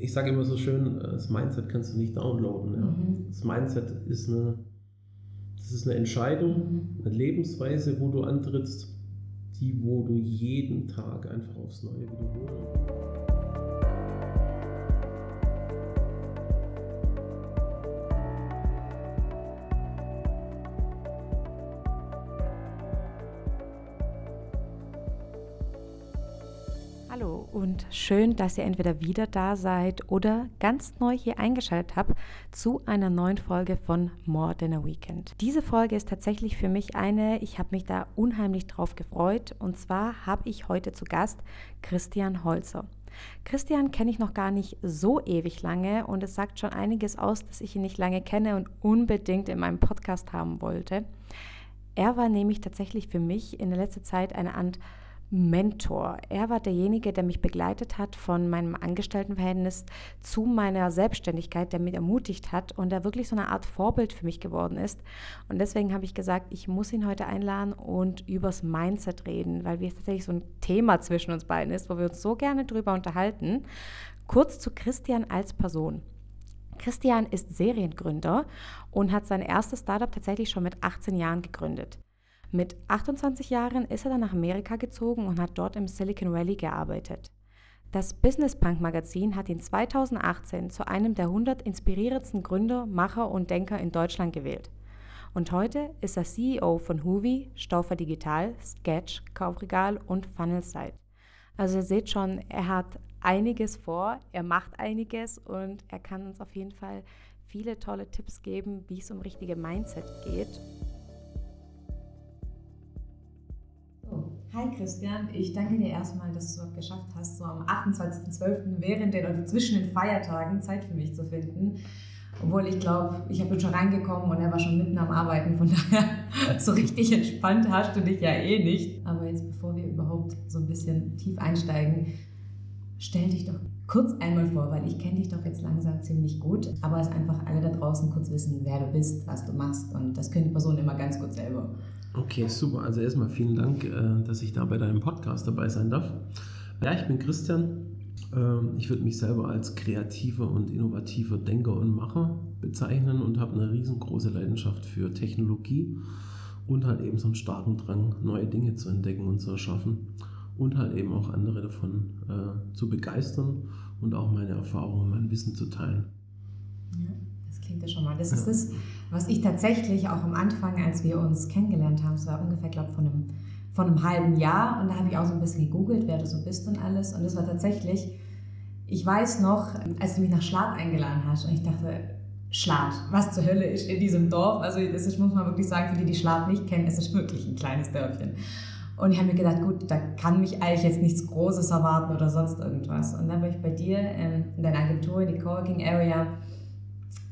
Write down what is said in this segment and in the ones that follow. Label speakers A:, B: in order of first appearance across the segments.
A: Ich sage immer so schön, äh, das Mindset kannst du nicht downloaden. Ja? Mhm. Das Mindset ist eine, das ist eine Entscheidung, mhm. eine Lebensweise, wo du antrittst, die, wo du jeden Tag einfach aufs Neue wiederholst.
B: Und schön, dass ihr entweder wieder da seid oder ganz neu hier eingeschaltet habt zu einer neuen Folge von More Than a Weekend. Diese Folge ist tatsächlich für mich eine, ich habe mich da unheimlich drauf gefreut und zwar habe ich heute zu Gast Christian Holzer. Christian kenne ich noch gar nicht so ewig lange und es sagt schon einiges aus, dass ich ihn nicht lange kenne und unbedingt in meinem Podcast haben wollte. Er war nämlich tatsächlich für mich in der letzten Zeit eine Art Mentor. Er war derjenige, der mich begleitet hat von meinem Angestelltenverhältnis zu meiner Selbstständigkeit, der mich ermutigt hat und der wirklich so eine Art Vorbild für mich geworden ist. Und deswegen habe ich gesagt, ich muss ihn heute einladen und übers Mindset reden, weil es tatsächlich so ein Thema zwischen uns beiden ist, wo wir uns so gerne drüber unterhalten. Kurz zu Christian als Person. Christian ist Seriengründer und hat sein erstes Startup tatsächlich schon mit 18 Jahren gegründet. Mit 28 Jahren ist er dann nach Amerika gezogen und hat dort im Silicon Valley gearbeitet. Das Business Punk Magazin hat ihn 2018 zu einem der 100 inspirierendsten Gründer, Macher und Denker in Deutschland gewählt. Und heute ist er CEO von Huvi, Staufer Digital, Sketch, Kaufregal und Funnelsite. Also ihr seht schon, er hat einiges vor, er macht einiges und er kann uns auf jeden Fall viele tolle Tipps geben, wie es um richtige Mindset geht.
C: Hi Christian, ich danke dir erstmal, dass du es geschafft hast, so am 28.12. während den oder zwischen den Feiertagen Zeit für mich zu finden. Obwohl ich glaube, ich bin schon reingekommen und er war schon mitten am Arbeiten, von daher so richtig entspannt hast du dich ja eh nicht. Aber jetzt, bevor wir überhaupt so ein bisschen tief einsteigen, stell dich doch kurz einmal vor, weil ich kenne dich doch jetzt langsam ziemlich gut, aber es einfach alle da draußen kurz wissen, wer du bist, was du machst und das können die Personen immer ganz gut selber.
A: Okay, super. Also erstmal vielen Dank, äh, dass ich da bei deinem Podcast dabei sein darf. Ja, ich bin Christian. Ähm, ich würde mich selber als kreativer und innovativer Denker und Macher bezeichnen und habe eine riesengroße Leidenschaft für Technologie und halt eben so einen starken Drang, neue Dinge zu entdecken und zu erschaffen und halt eben auch andere davon äh, zu begeistern und auch meine Erfahrungen, mein Wissen zu teilen.
C: Ja, das klingt ja schon mal. Das ist das was ich tatsächlich auch am Anfang, als wir uns kennengelernt haben, es war ungefähr, glaube ich, von einem, von einem halben Jahr, und da habe ich auch so ein bisschen gegoogelt, wer du so bist und alles. Und das war tatsächlich, ich weiß noch, als du mich nach Schlad eingeladen hast, und ich dachte, Schlad, was zur Hölle ist in diesem Dorf? Also, das ist, muss man wirklich sagen, für die, die Schlad nicht kennen, es ist wirklich ein kleines Dörfchen. Und ich habe mir gedacht, gut, da kann mich eigentlich jetzt nichts Großes erwarten oder sonst irgendwas. Und dann bin ich bei dir ähm, in deiner Agentur, in die Coworking Area,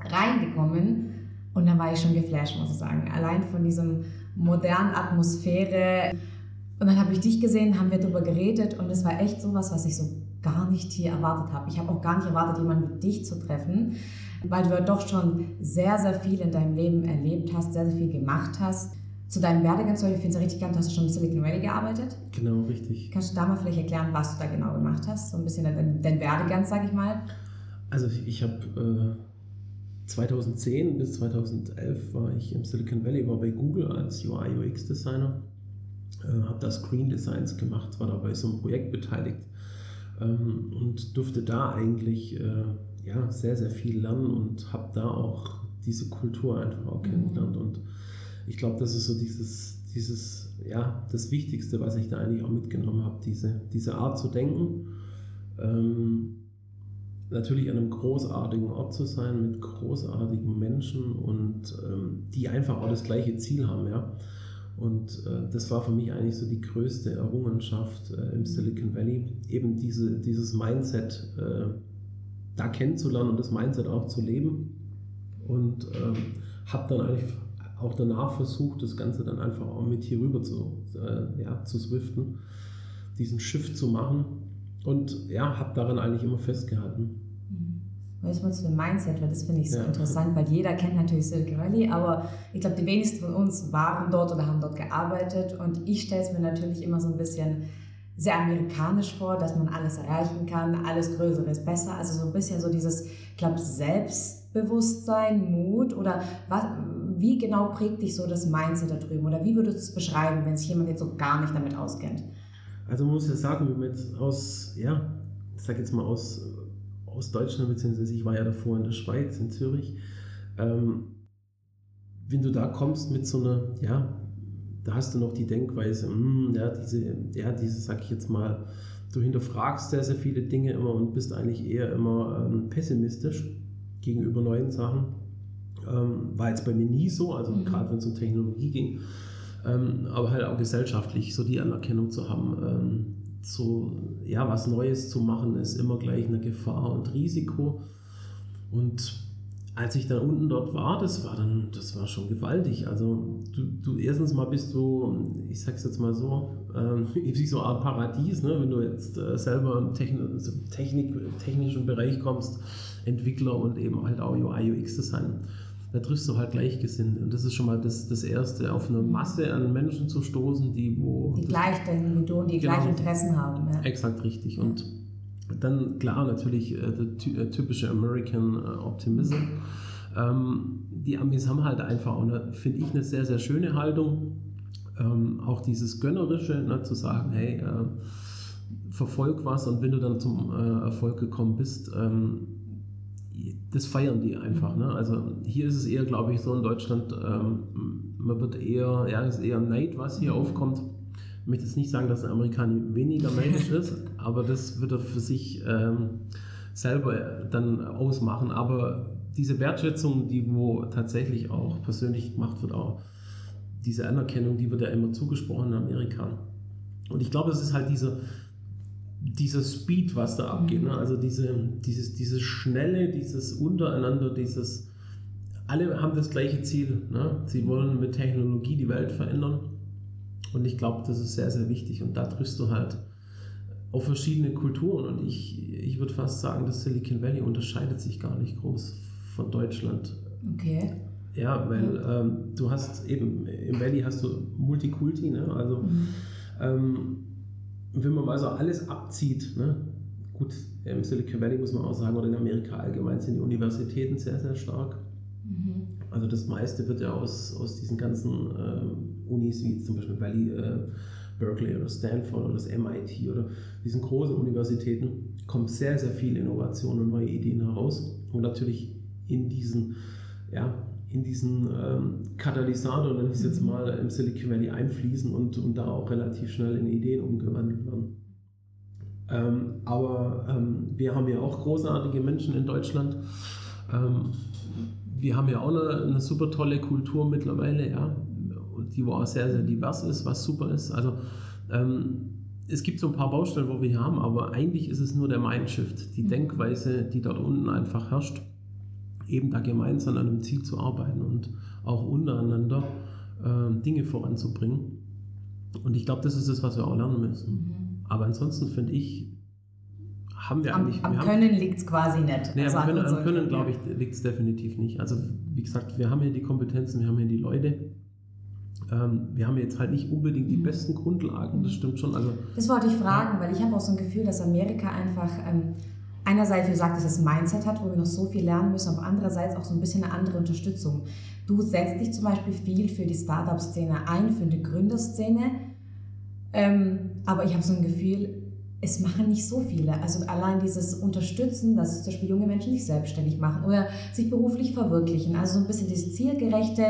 C: reingekommen und dann war ich schon geflasht, muss ich sagen. Allein von diesem modernen Atmosphäre. Und dann habe ich dich gesehen, haben wir darüber geredet und es war echt sowas, was ich so gar nicht hier erwartet habe. Ich habe auch gar nicht erwartet, jemanden wie dich zu treffen, weil du ja doch schon sehr, sehr viel in deinem Leben erlebt hast, sehr, sehr viel gemacht hast. Zu deinem Werdegang, ich finde es ja richtig hast du schon im Silicon Valley gearbeitet.
A: Genau, richtig.
C: Kannst du da mal vielleicht erklären, was du da genau gemacht hast? So ein bisschen dein, dein Werdegang, sage ich mal.
A: Also ich habe... Äh 2010 bis 2011 war ich im Silicon Valley, war bei Google als UI UX Designer, äh, habe da Screen Designs gemacht, war dabei so einem Projekt beteiligt ähm, und durfte da eigentlich äh, ja, sehr, sehr viel lernen und habe da auch diese Kultur einfach auch mhm. kennengelernt. Und ich glaube, das ist so dieses, dieses, ja, das Wichtigste, was ich da eigentlich auch mitgenommen habe, diese, diese Art zu denken. Ähm, natürlich an einem großartigen Ort zu sein mit großartigen Menschen und ähm, die einfach auch das gleiche Ziel haben, ja. Und äh, das war für mich eigentlich so die größte Errungenschaft äh, im Silicon Valley, eben diese, dieses Mindset äh, da kennenzulernen und das Mindset auch zu leben. Und ähm, habe dann eigentlich auch danach versucht, das Ganze dann einfach auch mit hier rüber zu, äh, ja, zu swiften, diesen Shift zu machen und ja, habe daran eigentlich immer festgehalten.
C: Mhm. Jetzt mal zu dem Mindset, weil das finde ich so ja. interessant, weil jeder kennt natürlich Silicon Valley, aber ich glaube, die wenigsten von uns waren dort oder haben dort gearbeitet und ich stelle es mir natürlich immer so ein bisschen sehr amerikanisch vor, dass man alles erreichen kann, alles Größere ist besser. Also so ein bisschen so dieses, ich glaube, Selbstbewusstsein, Mut oder was, wie genau prägt dich so das Mindset da drüben? Oder wie würdest du es beschreiben, wenn sich jemand jetzt so gar nicht damit auskennt?
A: Also man muss ja sagen, wenn man jetzt aus, ja, ich sag jetzt mal aus, aus Deutschland, beziehungsweise ich war ja davor in der Schweiz, in Zürich, ähm, wenn du da kommst mit so einer, ja, da hast du noch die Denkweise, mh, hm, ja, diese, ja, diese, sag ich jetzt mal, du hinterfragst sehr, sehr viele Dinge immer und bist eigentlich eher immer ähm, pessimistisch gegenüber neuen Sachen. Ähm, war jetzt bei mir nie so, also mhm. gerade wenn es um Technologie ging, ähm, aber halt auch gesellschaftlich so die Anerkennung zu haben. Ähm, so, ja, was Neues zu machen, ist immer gleich eine Gefahr und Risiko. Und als ich dann unten dort war, das war dann, das war schon gewaltig. Also du, du erstens mal bist du, ich sag's jetzt mal so, ähm, wie so Art Paradies, ne? wenn du jetzt äh, selber im Techn Technik, technischen Bereich kommst, Entwickler und eben halt auch UI, UX Design da triffst du halt Gleichgesinnte. Und das ist schon mal das, das Erste, auf eine Masse an Menschen zu stoßen, die wo...
C: Die gleich denken, die genau, gleiche Interessen haben.
A: Ja. Exakt richtig. Und dann klar natürlich äh, der äh, typische American äh, Optimism. Ähm, die Amis haben halt einfach auch, finde ich, eine sehr, sehr schöne Haltung. Ähm, auch dieses Gönnerische, ne, zu sagen, hey, verfolg was und wenn du dann zum Erfolg gekommen bist, ähm, das feiern die einfach. Ne? Also hier ist es eher, glaube ich, so in Deutschland, ähm, man wird eher, ja, es ist eher Neid, was hier aufkommt. Ich möchte jetzt nicht sagen, dass der Amerikaner weniger neidisch ist, aber das wird er für sich ähm, selber dann ausmachen. Aber diese Wertschätzung, die wo tatsächlich auch persönlich gemacht wird, auch diese Anerkennung, die wird ja immer zugesprochen in Amerika. Und ich glaube, es ist halt dieser, dieser Speed, was da abgeht, ne? also diese, dieses, dieses Schnelle, dieses Untereinander, dieses, alle haben das gleiche Ziel. Ne? Sie wollen mit Technologie die Welt verändern. Und ich glaube, das ist sehr, sehr wichtig. Und da triffst du halt auf verschiedene Kulturen. Und ich, ich würde fast sagen, das Silicon Valley unterscheidet sich gar nicht groß von Deutschland.
C: Okay.
A: Ja, weil ähm, du hast eben, im Valley hast du Multikulti, ne? also mhm. ähm, wenn man mal so alles abzieht, ne? gut, im Silicon Valley muss man auch sagen, oder in Amerika allgemein sind die Universitäten sehr, sehr stark. Mhm. Also das meiste wird ja aus, aus diesen ganzen äh, Unis, wie zum Beispiel Valley, äh, Berkeley oder Stanford oder das MIT oder diesen großen Universitäten, kommt sehr, sehr viel Innovation und neue Ideen heraus. Und natürlich in diesen ja, in diesen ähm, Katalysator, nenne ich es jetzt mhm. mal, im Silicon Valley einfließen und, und da auch relativ schnell in Ideen umgewandelt werden. Ähm, aber ähm, wir haben ja auch großartige Menschen in Deutschland. Ähm, wir haben ja auch eine, eine, super tolle Kultur mittlerweile, ja, die auch sehr, sehr divers ist, was super ist. Also ähm, es gibt so ein paar Baustellen, wo wir hier haben, aber eigentlich ist es nur der Mindshift, die mhm. Denkweise, die dort unten einfach herrscht eben da gemeinsam an einem Ziel zu arbeiten und auch untereinander äh, Dinge voranzubringen. Und ich glaube, das ist es, was wir auch lernen müssen. Mhm. Aber ansonsten finde ich, haben wir
C: am,
A: eigentlich.
C: Am
A: wir
C: Können liegt es quasi nicht.
A: Nee, am Können, am Können glaube ich, liegt es definitiv nicht. Also, wie gesagt, wir haben hier die Kompetenzen, wir haben hier die Leute. Ähm, wir haben jetzt halt nicht unbedingt die mhm. besten Grundlagen, das stimmt schon. Also,
C: das wollte ich fragen, ja. weil ich habe auch so ein Gefühl, dass Amerika einfach. Ähm, einerseits, wie gesagt, dass es ein Mindset hat, wo wir noch so viel lernen müssen, aber andererseits auch so ein bisschen eine andere Unterstützung. Du setzt dich zum Beispiel viel für die Startup-Szene ein, für die Gründerszene, ähm, aber ich habe so ein Gefühl, es machen nicht so viele. Also allein dieses Unterstützen, dass zum Beispiel junge Menschen sich selbstständig machen oder sich beruflich verwirklichen. Also so ein bisschen dieses zielgerechte,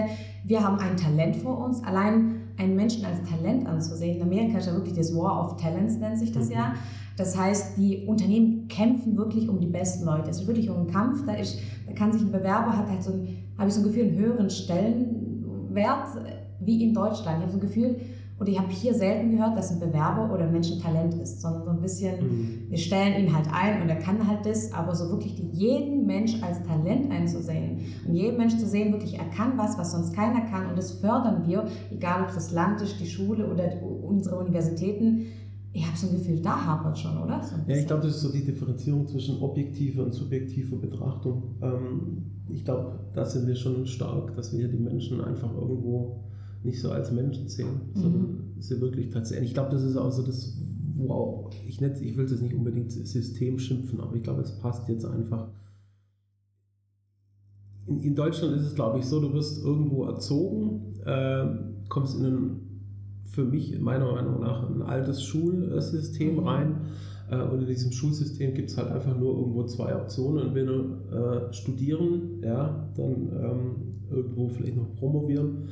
C: wir haben ein Talent vor uns. Allein einen Menschen als Talent anzusehen. In Amerika ist ja wirklich das War of Talents, nennt sich das mhm. ja. Das heißt, die Unternehmen kämpfen wirklich um die besten Leute. Es ist wirklich um einen Kampf. Da, ist, da kann sich ein Bewerber, hat halt so ein, habe ich so ein Gefühl, einen höheren Stellenwert wie in Deutschland. Ich habe so ein Gefühl, und ich habe hier selten gehört, dass ein Bewerber oder ein Mensch ein Talent ist, sondern so ein bisschen, mhm. wir stellen ihn halt ein und er kann halt das, aber so wirklich jeden Mensch als Talent einzusehen und jeden Mensch zu sehen, wirklich er kann was, was sonst keiner kann und das fördern wir, egal ob das Land ist, die Schule oder unsere Universitäten, ich habe so ein Gefühl, da hapert schon, oder? So
A: ja, ich glaube, das ist so die Differenzierung zwischen objektiver und subjektiver Betrachtung. Ähm, ich glaube, da sind wir schon stark, dass wir die Menschen einfach irgendwo nicht so als Menschen sehen, mhm. sondern sie wirklich tatsächlich. Ich glaube, das ist auch so das, wo auch, ich, nicht, ich will es jetzt nicht unbedingt System schimpfen, aber ich glaube, es passt jetzt einfach. In, in Deutschland ist es, glaube ich, so, du wirst irgendwo erzogen, äh, kommst in ein, für mich meiner Meinung nach, ein altes Schulsystem mhm. rein. Äh, und in diesem Schulsystem gibt es halt einfach nur irgendwo zwei Optionen. Entweder äh, studieren, ja, dann ähm, irgendwo vielleicht noch promovieren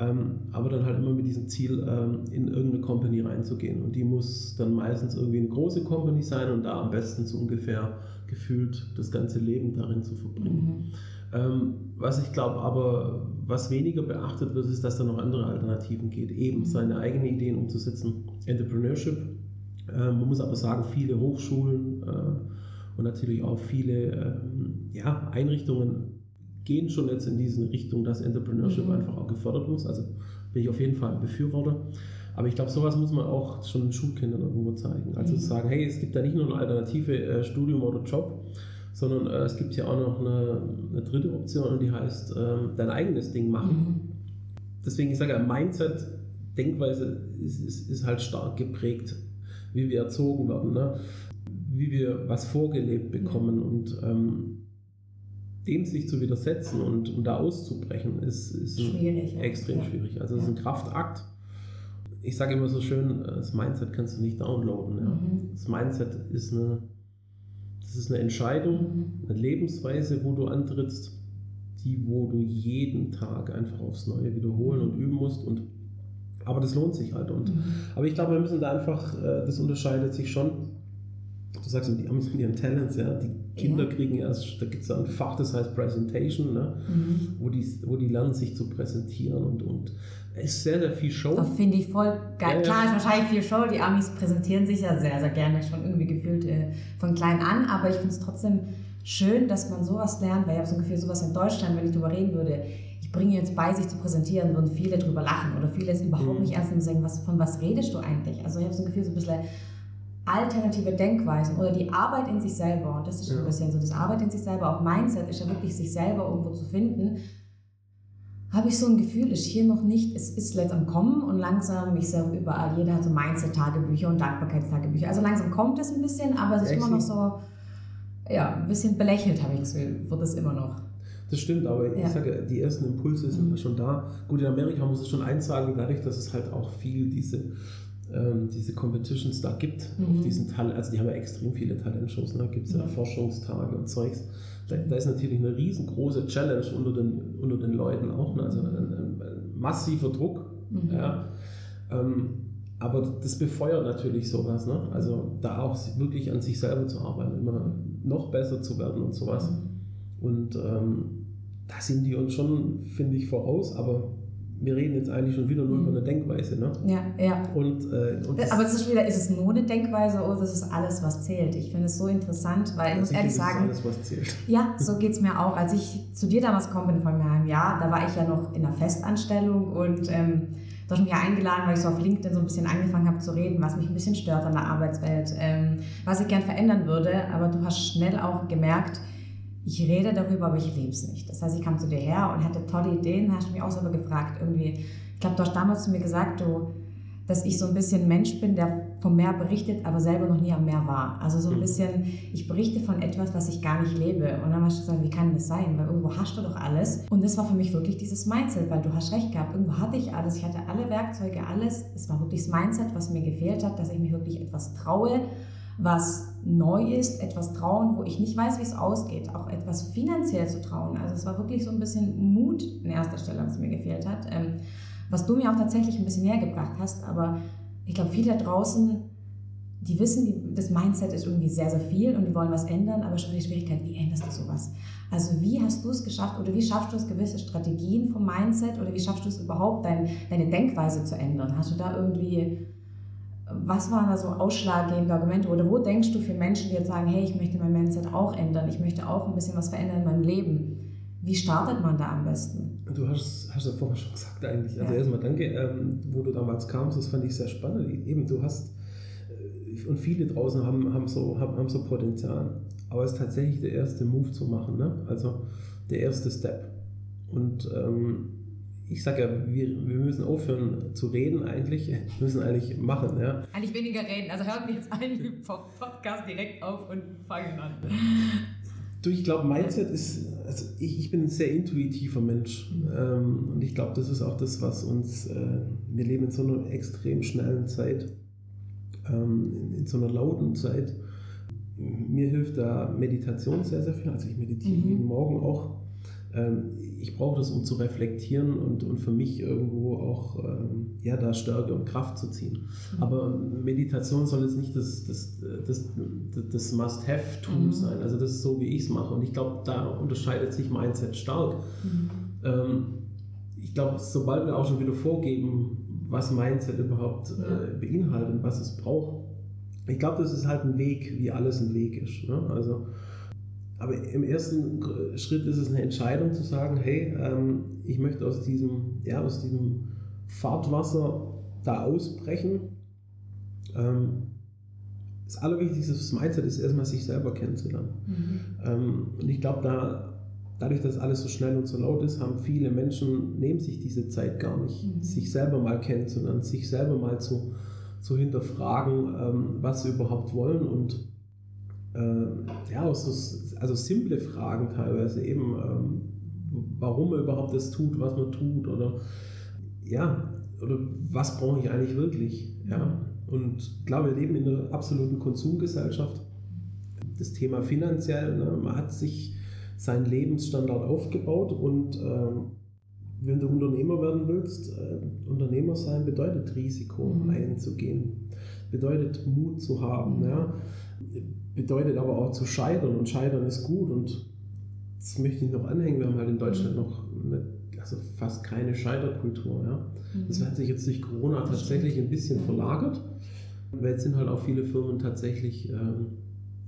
A: ähm, aber dann halt immer mit diesem Ziel, ähm, in irgendeine Company reinzugehen. Und die muss dann meistens irgendwie eine große Company sein und da am besten so ungefähr gefühlt das ganze Leben darin zu verbringen. Mhm. Ähm, was ich glaube aber, was weniger beachtet wird, ist, dass da noch andere Alternativen geht. Eben mhm. seine eigenen Ideen umzusetzen. Entrepreneurship. Äh, man muss aber sagen, viele Hochschulen äh, und natürlich auch viele ähm, ja, Einrichtungen gehen schon jetzt in diese Richtung, dass Entrepreneurship mhm. einfach auch gefördert muss. Also bin ich auf jeden Fall ein Befürworter. Aber ich glaube, sowas muss man auch schon den Schulkindern irgendwo zeigen. Also mhm. zu sagen, hey, es gibt da nicht nur eine alternative äh, Studium oder Job, sondern äh, es gibt ja auch noch eine, eine dritte Option, die heißt, äh, dein eigenes Ding machen. Mhm. Deswegen, ich sage ja, Mindset, Denkweise ist, ist, ist, halt stark geprägt, wie wir erzogen werden, ne? wie wir was vorgelebt bekommen. Und ähm, dem sich zu widersetzen und, und da auszubrechen, ist, ist schwierig, extrem ja. schwierig. Also es ist ein Kraftakt. Ich sage immer so schön, das Mindset kannst du nicht downloaden. Ja. Mhm. Das Mindset ist eine, das ist eine Entscheidung, mhm. eine Lebensweise, wo du antrittst, die, wo du jeden Tag einfach aufs Neue wiederholen und üben musst. Und, aber das lohnt sich halt. Und, mhm. Aber ich glaube, wir müssen da einfach, äh, das unterscheidet sich schon du sagst, die Amis mit ihren Talents, ja, die Kinder ja. kriegen erst, da gibt es ein Fach, das heißt Presentation, ne, mhm. wo, die, wo die lernen, sich zu präsentieren und, und es ist sehr, sehr viel Show.
C: Das finde ich voll geil. Ja, Klar, ist wahrscheinlich viel Show, die Amis präsentieren sich ja sehr, sehr gerne, schon irgendwie gefühlt äh, von klein an, aber ich finde es trotzdem schön, dass man sowas lernt, weil ich habe so ungefähr sowas in Deutschland, wenn ich darüber reden würde, ich bringe jetzt bei, sich zu präsentieren, würden viele drüber lachen oder viele es überhaupt mhm. nicht ernst nehmen und sagen, was, von was redest du eigentlich? Also ich habe so ein Gefühl, so ein bisschen alternative Denkweisen oder die Arbeit in sich selber, und das ist ja. ein bisschen so, das Arbeit in sich selber, auch Mindset ist ja wirklich sich selber irgendwo zu finden, habe ich so ein Gefühl, ist hier noch nicht, es ist letzt am Kommen und langsam, ich sehe überall, jeder hat so Mindset-Tagebücher und Dankbarkeitstagebücher. Also langsam kommt es ein bisschen, aber es ist immer noch so, ja, ein bisschen belächelt, habe ich das Gefühl, wird es immer noch.
A: Das stimmt, aber ja. ich sage, die ersten Impulse sind mhm. schon da. Gut, in Amerika muss es schon eins sagen, dadurch, dass es halt auch viel diese ähm, diese Competitions da gibt, mhm. auf diesen Talent, also die haben ja extrem viele Talentshows, da ne? gibt es ja Forschungstage und Zeugs. Da, da, ist natürlich eine riesengroße Challenge unter den, unter den Leuten auch, ne? also ein, ein, ein massiver Druck. Mhm. Ja. Ähm, aber das befeuert natürlich sowas, ne? also da auch wirklich an sich selber zu arbeiten, immer noch besser zu werden und sowas. Mhm. Und ähm, da sind die uns schon, finde ich, voraus, aber wir reden jetzt eigentlich schon wieder nur über eine mhm. Denkweise. Ne?
C: Ja, ja.
A: Und,
C: äh, und Aber es ist wieder, ist es nur eine Denkweise oder ist es alles, was zählt? Ich finde es so interessant, weil ich muss ehrlich ich sagen.
A: Alles, was zählt.
C: Ja, so geht es mir auch. Als ich zu dir damals gekommen bin vor einem Jahr, da war ich ja noch in einer Festanstellung und ähm, du hast mich ja eingeladen, weil ich so auf LinkedIn so ein bisschen angefangen habe zu reden, was mich ein bisschen stört an der Arbeitswelt, ähm, was ich gern verändern würde. Aber du hast schnell auch gemerkt, ich rede darüber, aber ich lebe es nicht. Das heißt, ich kam zu dir her und hatte tolle Ideen, hast mich auch selber gefragt, irgendwie, ich glaube, du hast damals zu mir gesagt, du, dass ich so ein bisschen Mensch bin, der vom Meer berichtet, aber selber noch nie am Meer war. Also so ein mhm. bisschen, ich berichte von etwas, was ich gar nicht lebe. Und dann hast du gesagt, wie kann das sein? Weil irgendwo hast du doch alles. Und das war für mich wirklich dieses Mindset, weil du hast recht gehabt, irgendwo hatte ich alles, ich hatte alle Werkzeuge, alles. Es war wirklich das Mindset, was mir gefehlt hat, dass ich mich wirklich etwas traue was neu ist, etwas trauen, wo ich nicht weiß, wie es ausgeht, auch etwas finanziell zu trauen. Also es war wirklich so ein bisschen Mut in erster Stelle, was mir gefehlt hat, ähm, was du mir auch tatsächlich ein bisschen näher gebracht hast. Aber ich glaube, viele da draußen, die wissen, die, das Mindset ist irgendwie sehr, sehr viel und die wollen was ändern, aber schon die Schwierigkeit, wie änderst du sowas? Also wie hast du es geschafft oder wie schaffst du es, gewisse Strategien vom Mindset oder wie schaffst du es überhaupt, dein, deine Denkweise zu ändern? Hast du da irgendwie was waren da so ausschlaggebende Argumente oder wo denkst du für Menschen, die jetzt sagen, hey, ich möchte mein Mindset auch ändern, ich möchte auch ein bisschen was verändern in meinem Leben? Wie startet man da am besten?
A: Du hast, hast ja vorher schon gesagt eigentlich. Also ja. erstmal danke, ähm, wo du damals kamst, das fand ich sehr spannend. Eben, du hast, äh, und viele draußen haben, haben, so, haben, haben so Potenzial. Aber es ist tatsächlich der erste Move zu machen, ne? also der erste Step. Und ähm, ich sage ja, wir, wir müssen aufhören zu reden eigentlich. Wir müssen eigentlich machen, ja.
C: Eigentlich weniger reden. Also hören wir jetzt einen Podcast direkt auf und fangen an.
A: Du, ich glaube, Mindset ist, also ich, ich bin ein sehr intuitiver Mensch. Ähm, und ich glaube, das ist auch das, was uns, äh, wir leben in so einer extrem schnellen Zeit, ähm, in, in so einer lauten Zeit. Mir hilft da Meditation sehr, sehr viel. Also ich meditiere mhm. jeden Morgen auch. Ähm, ich brauche das, um zu reflektieren und, und für mich irgendwo auch ähm, ja, da Stärke und Kraft zu ziehen. Mhm. Aber Meditation soll jetzt nicht das, das, das, das Must-Have-Tool mhm. sein. Also das ist so, wie ich es mache. Und ich glaube, da unterscheidet sich Mindset stark. Mhm. Ähm, ich glaube, sobald wir auch schon wieder vorgeben, was Mindset überhaupt äh, ja. beinhaltet und was es braucht, ich glaube, das ist halt ein Weg, wie alles ein Weg ist. Ne? Also aber im ersten Schritt ist es eine Entscheidung zu sagen, hey, ähm, ich möchte aus diesem, ja, aus diesem Fahrtwasser da ausbrechen. Ähm, das Allerwichtigste fürs Mindset ist erstmal sich selber kennenzulernen. Mhm. Ähm, und ich glaube, da, dadurch, dass alles so schnell und so laut ist, haben viele Menschen, nehmen sich diese Zeit gar nicht, mhm. sich selber mal kennenzulernen, sich selber mal zu, zu hinterfragen, was sie überhaupt wollen und äh, ja, auch so, also simple Fragen teilweise eben, ähm, warum man überhaupt das tut, was man tut oder ja, oder was brauche ich eigentlich wirklich, ja. Und klar, wir leben in einer absoluten Konsumgesellschaft. Das Thema finanziell, ne, man hat sich seinen Lebensstandard aufgebaut und ähm, wenn du Unternehmer werden willst, äh, Unternehmer sein bedeutet Risiko mhm. einzugehen, bedeutet Mut zu haben, ja bedeutet aber auch zu scheitern und scheitern ist gut und das möchte ich noch anhängen. Wir haben halt in Deutschland mhm. noch eine, also fast keine Scheiterkultur. Ja. Mhm. Das hat sich jetzt durch Corona tatsächlich ein bisschen verlagert, weil jetzt sind halt auch viele Firmen tatsächlich ähm,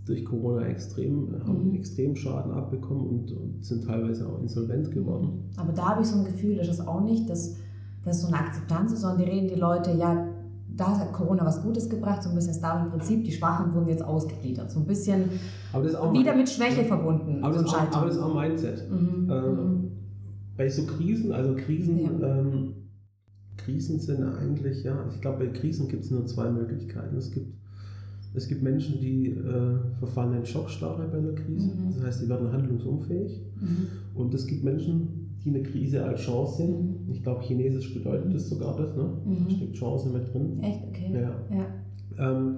A: durch Corona extrem, haben mhm. extrem Schaden abbekommen und, und, sind teilweise auch insolvent geworden.
C: Aber da habe ich so ein Gefühl, das ist auch nicht, dass das so eine Akzeptanz ist, sondern die reden die Leute, ja, da hat Corona was Gutes gebracht, so ein bisschen das Darwin-Prinzip. Die Schwachen wurden jetzt ausgegliedert. So ein bisschen wieder mit Schwäche verbunden.
A: Aber, so das auch, aber, das ist auch Mindset. Mhm. Ähm, mhm. Bei so Krisen, also Krisen, ja. ähm, Krisen sind eigentlich, ja, ich glaube, bei Krisen gibt es nur zwei Möglichkeiten. Es gibt, es gibt Menschen, die äh, verfallen in Schockstarre bei einer Krise. Mhm. Das heißt, sie werden handlungsunfähig. Mhm. Und es gibt Menschen, die eine Krise als Chance sehen. Ich glaube, chinesisch bedeutet das sogar das, ne? Mhm. Da steckt Chance mit drin.
C: Echt? Okay.
A: Ja. ja. Ähm,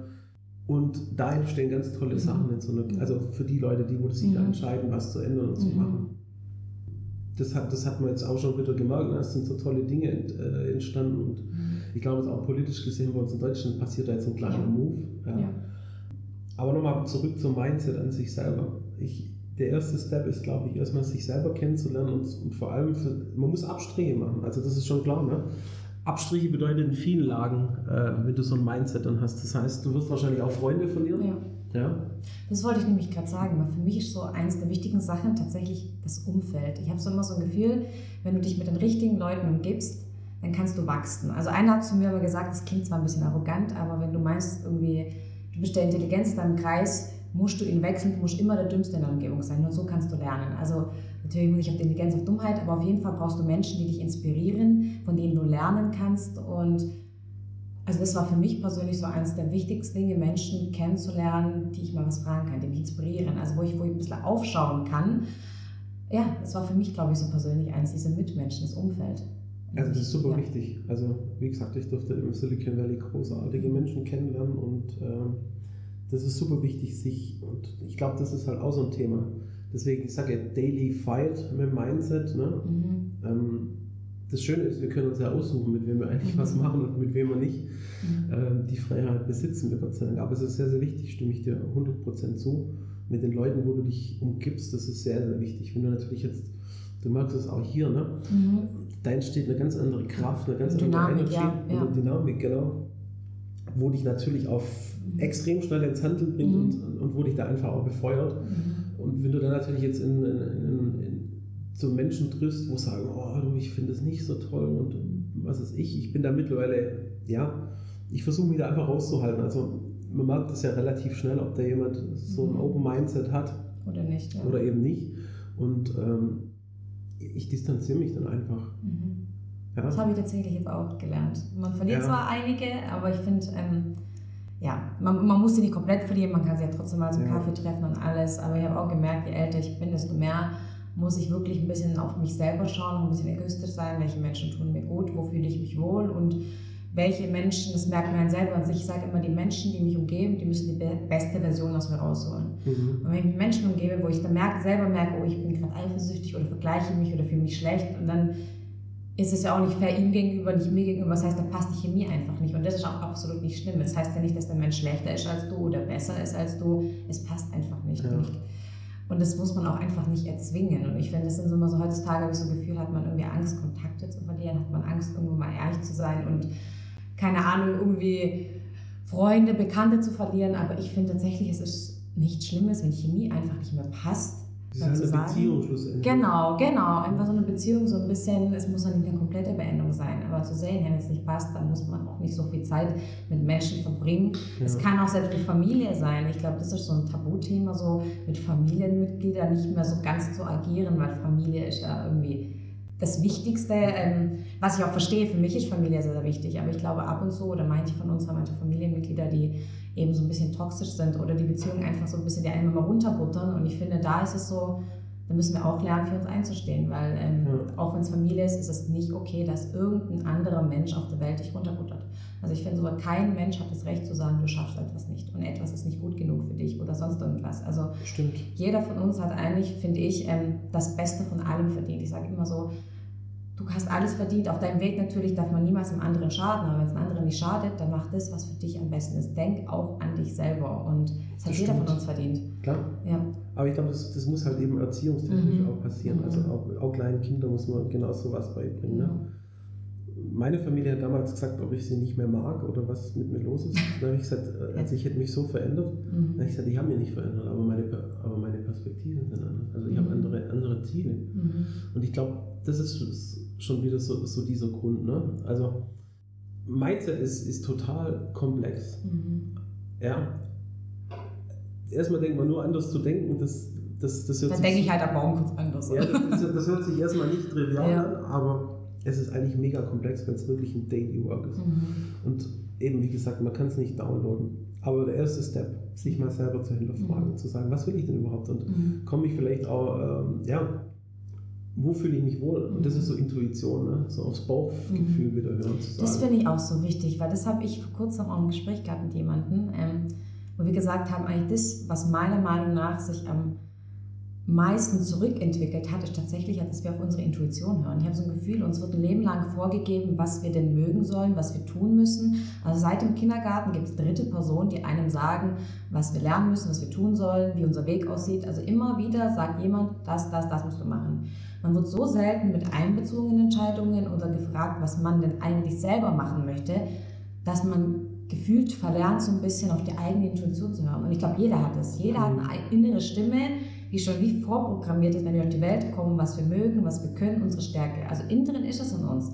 A: und da entstehen ganz tolle mhm. Sachen in so einer, also für die Leute, die wo sich mhm. da entscheiden, was zu ändern und zu mhm. machen. Das hat, das hat man jetzt auch schon wieder gemerkt, ne? es sind so tolle Dinge äh, entstanden und mhm. ich glaube, es auch politisch gesehen bei uns in Deutschland passiert da jetzt ein kleiner ja. Move. Ja. Aber nochmal zurück zum Mindset an sich selber. Ich, der erste Step ist, glaube ich, erstmal sich selber kennenzulernen und, und vor allem, für, man muss Abstriche machen. Also das ist schon klar, ne? Abstriche bedeutet in vielen Lagen, äh, wenn du so ein Mindset dann hast. Das heißt, du wirst wahrscheinlich auch Freunde verlieren. Ja. ja?
C: Das wollte ich nämlich gerade sagen, weil für mich ist so eines der wichtigen Sachen tatsächlich das Umfeld. Ich habe so immer so ein Gefühl, wenn du dich mit den richtigen Leuten umgibst, dann kannst du wachsen. Also einer hat zu mir immer gesagt, das klingt zwar ein bisschen arrogant, aber wenn du meinst irgendwie, du bist der Intelligenz in deinem Kreis, musst du ihn wechseln, du musst immer der Dümmste in der Umgebung sein. Nur so kannst du lernen. Also natürlich nicht auf Intelligenz, auf Dummheit, aber auf jeden Fall brauchst du Menschen, die dich inspirieren, von denen du lernen kannst. Und also das war für mich persönlich so eines der wichtigsten Dinge, Menschen kennenzulernen, die ich mal was fragen kann, die mich inspirieren. Also wo ich, wo ich ein bisschen aufschauen kann. Ja, das war für mich, glaube ich, so persönlich eines dieser Mitmenschen, das Umfeld.
A: Also das ist super ja. wichtig. Also wie gesagt, ich durfte im Silicon Valley großartige Menschen kennenlernen und äh, das ist super wichtig, sich, und ich glaube, das ist halt auch so ein Thema. Deswegen, ich sage ja, Daily Fight mit Mindset. Ne? Mhm. Ähm, das Schöne ist, wir können uns ja aussuchen, mit wem wir eigentlich mhm. was machen und mit wem wir nicht. Mhm. Ähm, die Freiheit besitzen wir Gott sei Dank. Aber es ist sehr, sehr wichtig, stimme ich dir 100% zu. Mit den Leuten, wo du dich umgibst, das ist sehr, sehr wichtig. Wenn du natürlich jetzt, du merkst es auch hier, ne? Mhm. da entsteht eine ganz andere Kraft, eine ganz Dynamik, andere Energy, ja, ja. Dynamik, genau. Wo dich natürlich auf extrem schnell ins Handeln bringt mhm. und, und wo dich da einfach auch befeuert. Mhm. Und wenn du dann natürlich jetzt in, in, in, in so Menschen triffst, wo sagen, oh du, ich finde es nicht so toll und was ist ich, ich bin da mittlerweile, ja, ich versuche mich da einfach rauszuhalten. Also man merkt das ja relativ schnell, ob da jemand so ein mhm. Open Mindset hat
C: oder nicht. Ja.
A: Oder eben nicht. Und ähm, ich distanziere mich dann einfach. Mhm.
C: Ja. Das habe ich tatsächlich jetzt auch gelernt. Man verliert ja. zwar einige, aber ich finde, ähm, ja, man, man muss sie nicht komplett verlieren, man kann sie ja trotzdem mal zum ja. Kaffee treffen und alles. Aber ich habe auch gemerkt, je älter ich bin, desto mehr muss ich wirklich ein bisschen auf mich selber schauen, ein bisschen egoistisch sein, welche Menschen tun mir gut, wo fühle ich mich wohl und welche Menschen, das merkt man selber an sich, ich sage immer, die Menschen, die mich umgeben, die müssen die beste Version aus mir rausholen. Mhm. Und wenn ich mich Menschen umgebe, wo ich dann merke, selber merke, oh, ich bin gerade eifersüchtig oder vergleiche mich oder fühle mich schlecht und dann ist es ja auch nicht fair ihm gegenüber, nicht mir gegenüber. Das heißt, da passt die Chemie einfach nicht. Und das ist auch absolut nicht schlimm. Das heißt ja nicht, dass der Mensch schlechter ist als du oder besser ist als du. Es passt einfach nicht. Ja. Und das muss man auch einfach nicht erzwingen. Und ich finde, das sind so immer so heutzutage, habe ich so ein Gefühl, hat man irgendwie Angst, Kontakte zu verlieren, hat man Angst, irgendwo mal ehrlich zu sein und keine Ahnung, irgendwie Freunde, Bekannte zu verlieren. Aber ich finde tatsächlich, es ist nichts Schlimmes, wenn Chemie einfach nicht mehr passt
A: das ist eine Beziehung schlussendlich.
C: Genau, genau. Einfach so eine Beziehung, so ein bisschen, es muss ja nicht eine komplette Beendung sein, aber zu sehen, wenn es nicht passt, dann muss man auch nicht so viel Zeit mit Menschen verbringen. Ja. Es kann auch selbst die Familie sein. Ich glaube, das ist so ein Tabuthema, so mit Familienmitgliedern nicht mehr so ganz zu agieren, weil Familie ist ja irgendwie das Wichtigste, ähm, was ich auch verstehe, für mich ist Familie sehr, sehr wichtig, aber ich glaube ab und zu, oder manche von uns haben manche Familienmitglieder, die eben so ein bisschen toxisch sind oder die Beziehungen einfach so ein bisschen die einen mal runterbuttern. Und ich finde, da ist es so, da müssen wir auch lernen, für uns einzustehen, weil ähm, ja. auch wenn es Familie ist, ist es nicht okay, dass irgendein anderer Mensch auf der Welt dich runterbuttert. Also ich finde sogar, kein Mensch hat das Recht zu sagen, du schaffst etwas nicht und etwas ist nicht gut genug für dich oder sonst irgendwas. Also
A: Stimmt.
C: jeder von uns hat eigentlich, finde ich, ähm, das Beste von allem verdient. Ich sage immer so, du hast alles verdient. Auf deinem Weg natürlich darf man niemals dem anderen schaden, aber wenn es einem anderen nicht schadet, dann mach das, was für dich am besten ist. Denk auch an dich selber und das hat das jeder von uns verdient.
A: Klar. Ja. Aber ich glaube, das, das muss halt eben erziehungstechnisch mhm. auch passieren. Also mhm. Also auch, auch, kleinen Kindern muss man genau so was beibringen. Ne? Meine Familie hat damals gesagt, ob ich sie nicht mehr mag oder was mit mir los ist. Dann habe ich gesagt, äh, also ich hätte mich so verändert. Mhm. Dann habe ich gesagt, ich habe mich nicht verändert, aber meine, aber meine Perspektiven sind anders. Also ich habe mhm. andere, andere Ziele. Mhm. Und ich glaube, das ist schon wieder so, so dieser Grund. Ne? Also Mindset ist, ist total komplex. Mhm. Ja. Erstmal denkt man nur anders zu denken, das, das, das
C: hört Dann denke ich halt am Morgen kurz anders.
A: Ja, das, das, hört sich erstmal nicht trivial ja. an, aber es ist eigentlich mega komplex, wenn es wirklich ein Daily Work ist. Mhm. Und eben, wie gesagt, man kann es nicht downloaden. Aber der erste Step, sich mal selber zu hinterfragen, mhm. zu sagen, was will ich denn überhaupt? Und mhm. komme ich vielleicht auch, ähm, ja, wo fühle ich mich wohl? Und das ist so Intuition, ne? so aufs Bauchgefühl mhm. wieder hören zu sagen.
C: Das finde ich auch so wichtig, weil das habe ich vor kurzem auch im Gespräch gehabt mit jemandem, ähm, wo wir gesagt haben, eigentlich das, was meiner Meinung nach sich am meisten zurückentwickelt hat, ist tatsächlich, dass wir auf unsere Intuition hören. Ich habe so ein Gefühl, uns wird ein Leben lang vorgegeben, was wir denn mögen sollen, was wir tun müssen. Also seit dem Kindergarten gibt es dritte Personen, die einem sagen, was wir lernen müssen, was wir tun sollen, wie unser Weg aussieht. Also immer wieder sagt jemand, das, das, das musst du machen. Man wird so selten mit einbezogen in Entscheidungen oder gefragt, was man denn eigentlich selber machen möchte, dass man gefühlt verlernt, so ein bisschen auf die eigene Intuition zu hören. Und ich glaube, jeder hat es. Jeder hat eine innere Stimme, die schon wie vorprogrammiert ist, wenn wir auf die Welt kommen, was wir mögen, was wir können, unsere Stärke. Also innen drin ist es in uns.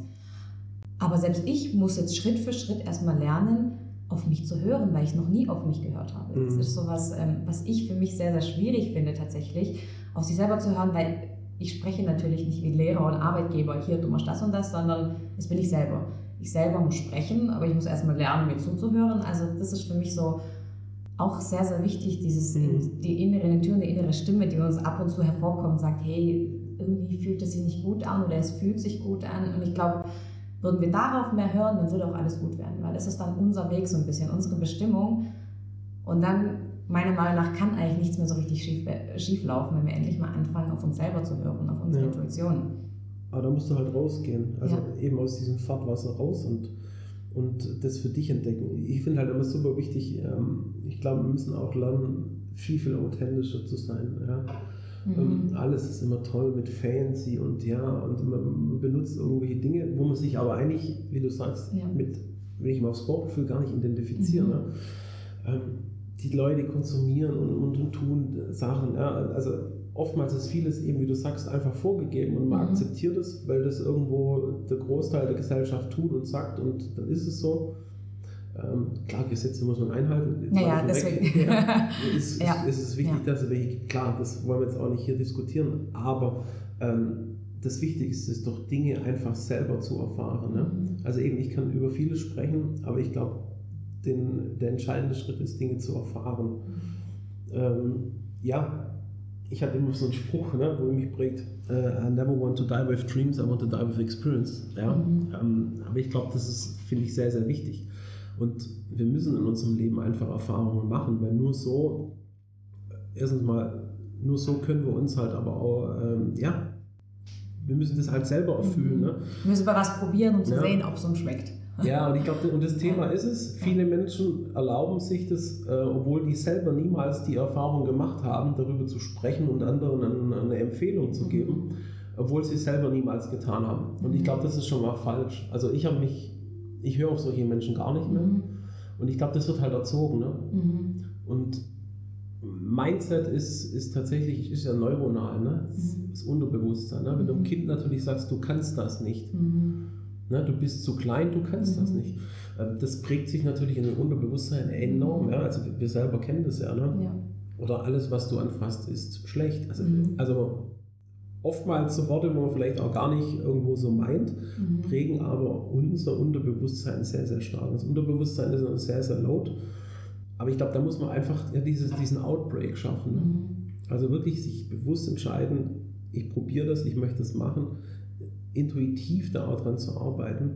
C: Aber selbst ich muss jetzt Schritt für Schritt erstmal lernen, auf mich zu hören, weil ich noch nie auf mich gehört habe. Mhm. Das ist so was, ähm, was ich für mich sehr, sehr schwierig finde tatsächlich, auf sich selber zu hören, weil ich spreche natürlich nicht wie Lehrer und Arbeitgeber, hier, du machst das und das, sondern das bin ich selber. Ich selber muss sprechen, aber ich muss erstmal lernen, mir zuzuhören. Also das ist für mich so auch sehr, sehr wichtig, dieses, mhm. die innere Tür, die innere Stimme, die uns ab und zu hervorkommt und sagt, hey, irgendwie fühlt es sich nicht gut an oder es fühlt sich gut an. Und ich glaube, würden wir darauf mehr hören, dann würde auch alles gut werden, weil das ist dann unser Weg so ein bisschen, unsere Bestimmung. Und dann, meiner Meinung nach, kann eigentlich nichts mehr so richtig schief, schief laufen, wenn wir endlich mal anfangen, auf uns selber zu hören, auf unsere ja. Intuition.
A: Aber da musst du halt rausgehen, also ja. eben aus diesem Fahrtwasser raus und und das für dich entdecken. Ich finde halt immer super wichtig, ähm, ich glaube, wir müssen auch lernen, viel, viel authentischer zu sein. Ja? Mhm. Ähm, alles ist immer toll mit fancy und ja, und man benutzt irgendwelche Dinge, wo man sich aber eigentlich, wie du sagst, ja. mit, wenn ich mal aufs Bauchgefühl gar nicht identifiziere. Mhm. Ne? Ähm, die Leute konsumieren und, und, und tun Sachen. Ja? Also oftmals ist vieles eben, wie du sagst, einfach vorgegeben und man mhm. akzeptiert es, weil das irgendwo der Großteil der Gesellschaft tut und sagt und dann ist es so. Ähm, klar, Gesetze muss man einhalten.
C: Naja, deswegen.
A: Ja, ist, ja. ist, ist, es wichtig, ja. dass welche, klar, das wollen wir jetzt auch nicht hier diskutieren, aber ähm, das Wichtigste ist doch, Dinge einfach selber zu erfahren. Ne? Also eben, ich kann über vieles sprechen, aber ich glaube, der entscheidende Schritt ist, Dinge zu erfahren. Ähm, ja, ich habe immer so einen Spruch, ne, wo mich prägt, uh, I never want to die with dreams, I want to die with experience. Ja? Mhm. Ähm, aber ich glaube, das ist, finde ich, sehr, sehr wichtig. Und wir müssen in unserem Leben einfach Erfahrungen machen, weil nur so, erstens mal, nur so können wir uns halt aber auch, ähm, ja, wir müssen das halt selber erfüllen. Ne?
C: Wir müssen mal was probieren, um zu ja. sehen, ob es uns schmeckt.
A: Ja, und ich glaube, und das Thema ist es, viele Menschen erlauben sich das, äh, obwohl die selber niemals die Erfahrung gemacht haben, darüber zu sprechen und anderen eine, eine Empfehlung zu geben, obwohl sie es selber niemals getan haben. Und ich glaube, das ist schon mal falsch. Also ich habe mich, ich höre auf solche Menschen gar nicht mehr. Mhm. Und ich glaube, das wird halt erzogen. Ne? Mhm. Und Mindset ist, ist tatsächlich, ist ja neuronal, ne? Das, mhm. das Unterbewusstsein. Ne? Wenn du einem mhm. Kind natürlich sagst, du kannst das nicht. Ne? du bist zu klein, du kannst mhm. das nicht. Ähm, das prägt sich natürlich in dem Unterbewusstsein enorm. Ja? Also wir selber kennen das ja. Ne? ja. Oder alles, was du anfasst, ist schlecht. Also, mhm. also oftmals so Worte, wo man vielleicht auch gar nicht irgendwo so meint, mhm. prägen aber unser Unterbewusstsein sehr, sehr stark. Das Unterbewusstsein ist sehr, sehr laut. Aber ich glaube, da muss man einfach ja, dieses, diesen Outbreak schaffen. Ne? Mhm. Also wirklich sich bewusst entscheiden, ich probiere das, ich möchte das machen, intuitiv daran zu arbeiten.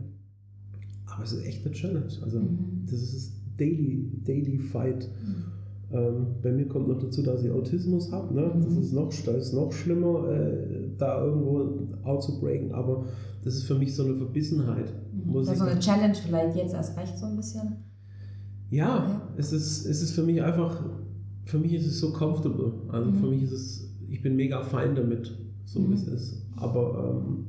A: Aber es ist echt eine Challenge. Also mhm. das ist Daily, Daily Fight. Mhm. Ähm, bei mir kommt noch dazu, dass ich Autismus habe. Ne? Das, mhm. ist noch, das ist noch schlimmer, äh, da irgendwo outzubreaken. Aber das ist für mich so eine Verbissenheit.
C: Mhm. Ist so eine Challenge vielleicht jetzt erst recht so ein bisschen.
A: Ja, es ist, es ist für mich einfach, für mich ist es so comfortable. Also mhm. für mich ist es, ich bin mega fein damit, so mhm. wie es ist. Aber ähm,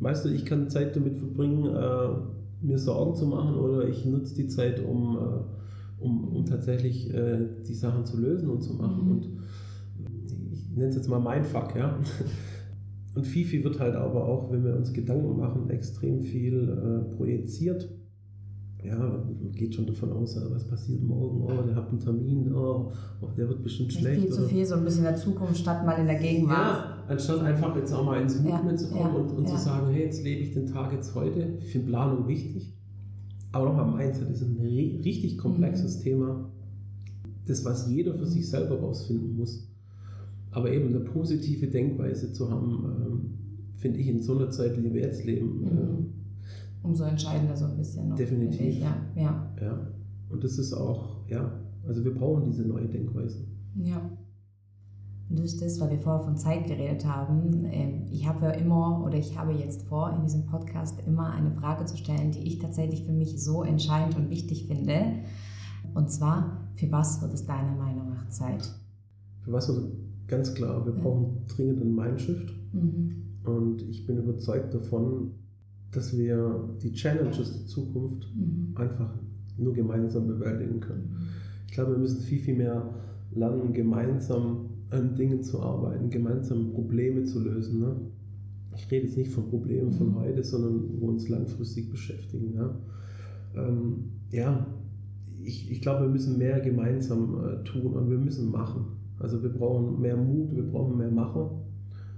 A: weißt du, ich kann Zeit damit verbringen, äh, mir Sorgen zu machen oder ich nutze die Zeit, um, äh, um, um tatsächlich äh, die Sachen zu lösen und zu machen. Mhm. Und ich nenne es jetzt mal mein Fuck, ja. Und Fifi wird halt aber auch, wenn wir uns Gedanken machen, extrem viel äh, projiziert ja, man geht schon davon aus, was passiert morgen, oh, der hat einen Termin, oh, oh der wird bestimmt Nicht schlecht.
C: Viel zu viel, so ein bisschen in der Zukunft statt mal in der Gegenwart.
A: Ja, anstatt einfach jetzt auch mal ins Movement ja, zu kommen ja, und, und ja. zu sagen, hey, jetzt lebe ich den Tag jetzt heute. Ich finde Planung wichtig. Aber nochmal, Mindset ist ein richtig komplexes mhm. Thema, das, was jeder für sich selber rausfinden muss. Aber eben eine positive Denkweise zu haben, ähm, finde ich in so einer Zeit, wie wir jetzt leben, mhm. ähm,
C: umso entscheidender so ein bisschen.
A: Noch, Definitiv.
C: Ja, ja.
A: ja. Und das ist auch, ja, also wir brauchen diese neue Denkweise.
C: Ja. Und das ist das, weil wir vorher von Zeit geredet haben. Ähm, ich habe ja immer, oder ich habe jetzt vor, in diesem Podcast immer eine Frage zu stellen, die ich tatsächlich für mich so entscheidend und wichtig finde. Und zwar, für was wird es deiner Meinung nach Zeit?
A: Für was wird ganz klar, wir brauchen dringend einen Mindshift. Mhm. Und ich bin überzeugt davon, dass wir die Challenges der Zukunft mhm. einfach nur gemeinsam bewältigen können. Ich glaube, wir müssen viel, viel mehr lernen, gemeinsam an Dingen zu arbeiten, gemeinsam Probleme zu lösen. Ne? Ich rede jetzt nicht von Problemen von mhm. heute, sondern wo uns langfristig beschäftigen. Ja, ähm, ja ich, ich glaube, wir müssen mehr gemeinsam äh, tun und wir müssen machen. Also wir brauchen mehr Mut, wir brauchen mehr Macher.